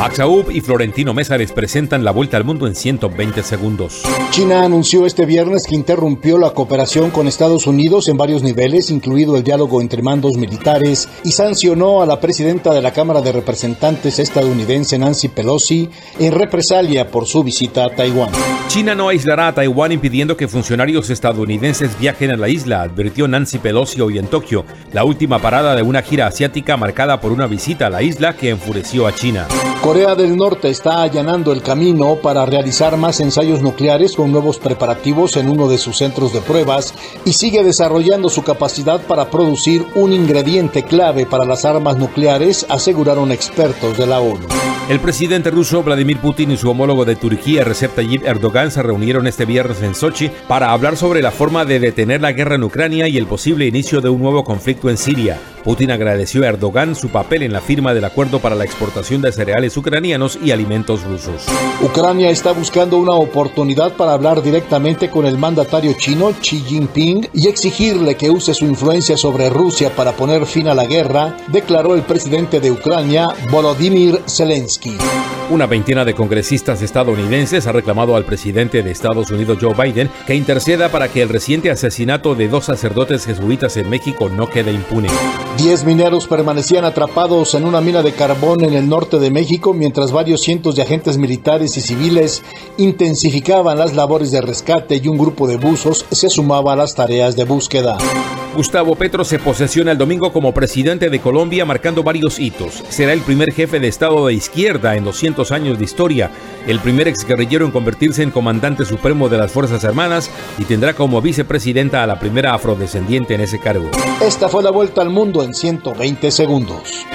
Max Aub y Florentino Mesa les presentan la vuelta al mundo en 120 segundos. China anunció este viernes que interrumpió la cooperación con Estados Unidos en varios niveles, incluido el diálogo entre mandos militares, y sancionó a la presidenta de la Cámara de Representantes estadounidense Nancy Pelosi en represalia por su visita a Taiwán. China no aislará a Taiwán impidiendo que funcionarios estadounidenses viajen a la isla, advirtió Nancy Pelosi hoy en Tokio, la última parada de una gira asiática marcada por una visita a la isla que enfureció a China. Corea del Norte está allanando el camino para realizar más ensayos nucleares con nuevos preparativos en uno de sus centros de pruebas y sigue desarrollando su capacidad para producir un ingrediente clave para las armas nucleares, aseguraron expertos de la ONU. El presidente ruso Vladimir Putin y su homólogo de Turquía Recep Tayyip Erdogan se reunieron este viernes en Sochi para hablar sobre la forma de detener la guerra en Ucrania y el posible inicio de un nuevo conflicto en Siria. Putin agradeció a Erdogan su papel en la firma del acuerdo para la exportación de cereales ucranianos y alimentos rusos. Ucrania está buscando una oportunidad para hablar directamente con el mandatario chino Xi Jinping y exigirle que use su influencia sobre Rusia para poner fin a la guerra, declaró el presidente de Ucrania, Volodymyr Zelensky. Una veintena de congresistas estadounidenses ha reclamado al presidente de Estados Unidos Joe Biden que interceda para que el reciente asesinato de dos sacerdotes jesuitas en México no quede impune. Diez mineros permanecían atrapados en una mina de carbón en el norte de México mientras varios cientos de agentes militares y civiles intensificaban las labores de rescate y un grupo de buzos se sumaba a las tareas de búsqueda. Gustavo Petro se posesiona el domingo como presidente de Colombia marcando varios hitos. Será el primer jefe de Estado de izquierda en 200 años de historia, el primer exguerrillero en convertirse en comandante supremo de las Fuerzas Armadas y tendrá como vicepresidenta a la primera afrodescendiente en ese cargo. Esta fue la vuelta al mundo en 120 segundos.